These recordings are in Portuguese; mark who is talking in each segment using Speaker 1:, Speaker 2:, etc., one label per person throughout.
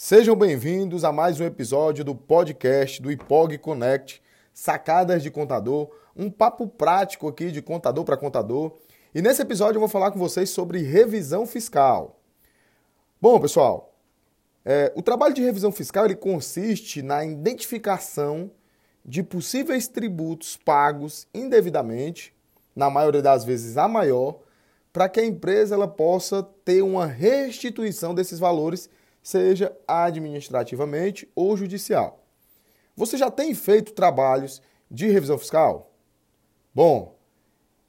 Speaker 1: Sejam bem-vindos a mais um episódio do podcast do IPOG Connect, Sacadas de Contador, um papo prático aqui de contador para contador. E nesse episódio eu vou falar com vocês sobre revisão fiscal. Bom, pessoal, é, o trabalho de revisão fiscal ele consiste na identificação de possíveis tributos pagos indevidamente, na maioria das vezes a maior, para que a empresa ela possa ter uma restituição desses valores seja administrativamente ou judicial. Você já tem feito trabalhos de revisão fiscal? Bom,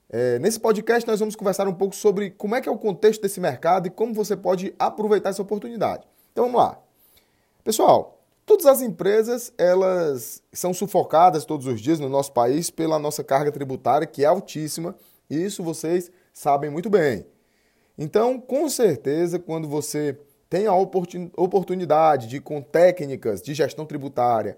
Speaker 1: é, nesse podcast nós vamos conversar um pouco sobre como é que é o contexto desse mercado e como você pode aproveitar essa oportunidade. Então vamos lá. Pessoal, todas as empresas elas são sufocadas todos os dias no nosso país pela nossa carga tributária que é altíssima e isso vocês sabem muito bem. Então, com certeza, quando você tem a oportunidade de, com técnicas de gestão tributária,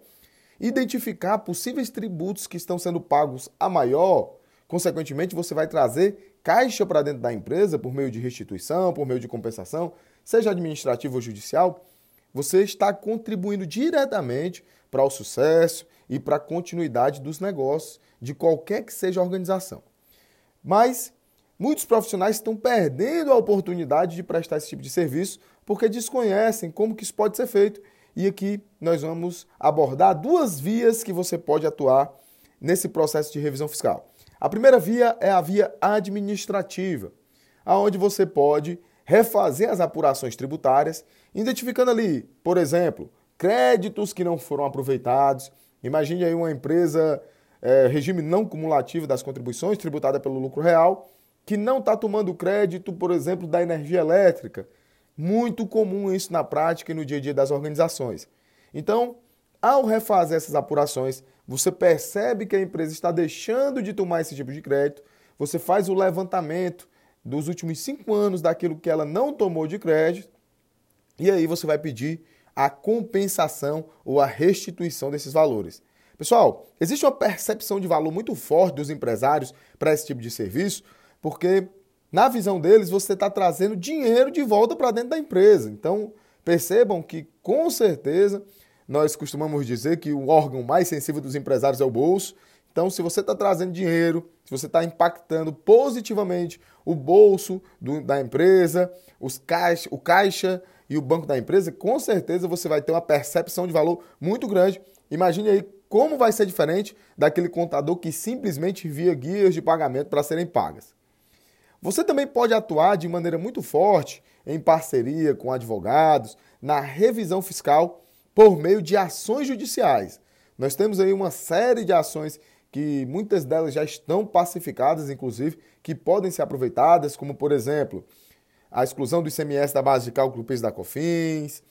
Speaker 1: identificar possíveis tributos que estão sendo pagos a maior, consequentemente, você vai trazer caixa para dentro da empresa por meio de restituição, por meio de compensação, seja administrativo ou judicial, você está contribuindo diretamente para o sucesso e para a continuidade dos negócios de qualquer que seja a organização. Mas muitos profissionais estão perdendo a oportunidade de prestar esse tipo de serviço porque desconhecem como que isso pode ser feito. E aqui nós vamos abordar duas vias que você pode atuar nesse processo de revisão fiscal. A primeira via é a via administrativa, aonde você pode refazer as apurações tributárias, identificando ali, por exemplo, créditos que não foram aproveitados. Imagine aí uma empresa é, regime não cumulativo das contribuições tributada pelo lucro real, que não está tomando crédito, por exemplo, da energia elétrica, muito comum isso na prática e no dia a dia das organizações. Então, ao refazer essas apurações, você percebe que a empresa está deixando de tomar esse tipo de crédito, você faz o levantamento dos últimos cinco anos daquilo que ela não tomou de crédito, e aí você vai pedir a compensação ou a restituição desses valores. Pessoal, existe uma percepção de valor muito forte dos empresários para esse tipo de serviço, porque na visão deles, você está trazendo dinheiro de volta para dentro da empresa. Então, percebam que, com certeza, nós costumamos dizer que o órgão mais sensível dos empresários é o bolso. Então, se você está trazendo dinheiro, se você está impactando positivamente o bolso do, da empresa, os caixa, o caixa e o banco da empresa, com certeza você vai ter uma percepção de valor muito grande. Imagine aí como vai ser diferente daquele contador que simplesmente envia guias de pagamento para serem pagas. Você também pode atuar de maneira muito forte em parceria com advogados na revisão fiscal por meio de ações judiciais. Nós temos aí uma série de ações que muitas delas já estão pacificadas, inclusive, que podem ser aproveitadas, como por exemplo, a exclusão do ICMS da base de cálculo PIS da COFINS,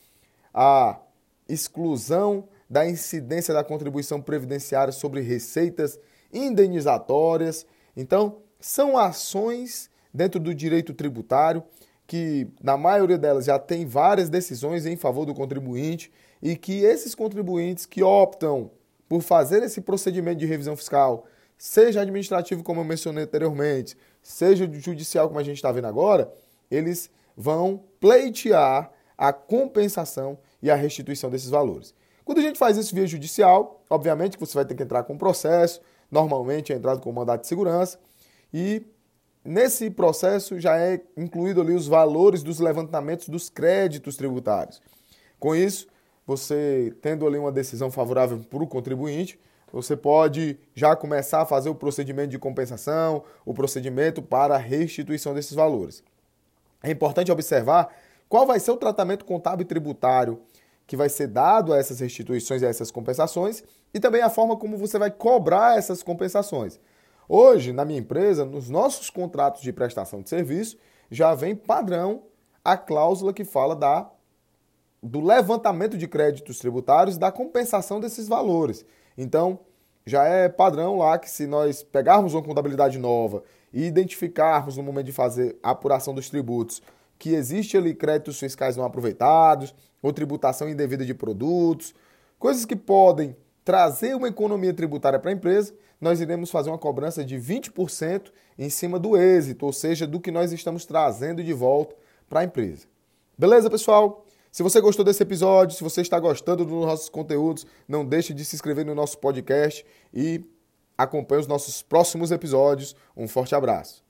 Speaker 1: a exclusão da incidência da contribuição previdenciária sobre receitas indenizatórias. Então, são ações dentro do direito tributário, que na maioria delas já tem várias decisões em favor do contribuinte e que esses contribuintes que optam por fazer esse procedimento de revisão fiscal, seja administrativo, como eu mencionei anteriormente, seja judicial, como a gente está vendo agora, eles vão pleitear a compensação e a restituição desses valores. Quando a gente faz isso via judicial, obviamente que você vai ter que entrar com processo, normalmente é entrado com mandato de segurança, e Nesse processo já é incluído ali os valores dos levantamentos dos créditos tributários. Com isso, você tendo ali uma decisão favorável para o contribuinte, você pode já começar a fazer o procedimento de compensação, o procedimento para a restituição desses valores. É importante observar qual vai ser o tratamento contábil tributário que vai ser dado a essas restituições e a essas compensações e também a forma como você vai cobrar essas compensações. Hoje, na minha empresa, nos nossos contratos de prestação de serviço, já vem padrão a cláusula que fala da, do levantamento de créditos tributários da compensação desses valores. Então, já é padrão lá que se nós pegarmos uma contabilidade nova e identificarmos no momento de fazer a apuração dos tributos que existe ali créditos fiscais não aproveitados, ou tributação indevida de produtos, coisas que podem trazer uma economia tributária para a empresa, nós iremos fazer uma cobrança de 20% em cima do êxito, ou seja, do que nós estamos trazendo de volta para a empresa. Beleza, pessoal? Se você gostou desse episódio, se você está gostando dos nossos conteúdos, não deixe de se inscrever no nosso podcast e acompanhe os nossos próximos episódios. Um forte abraço.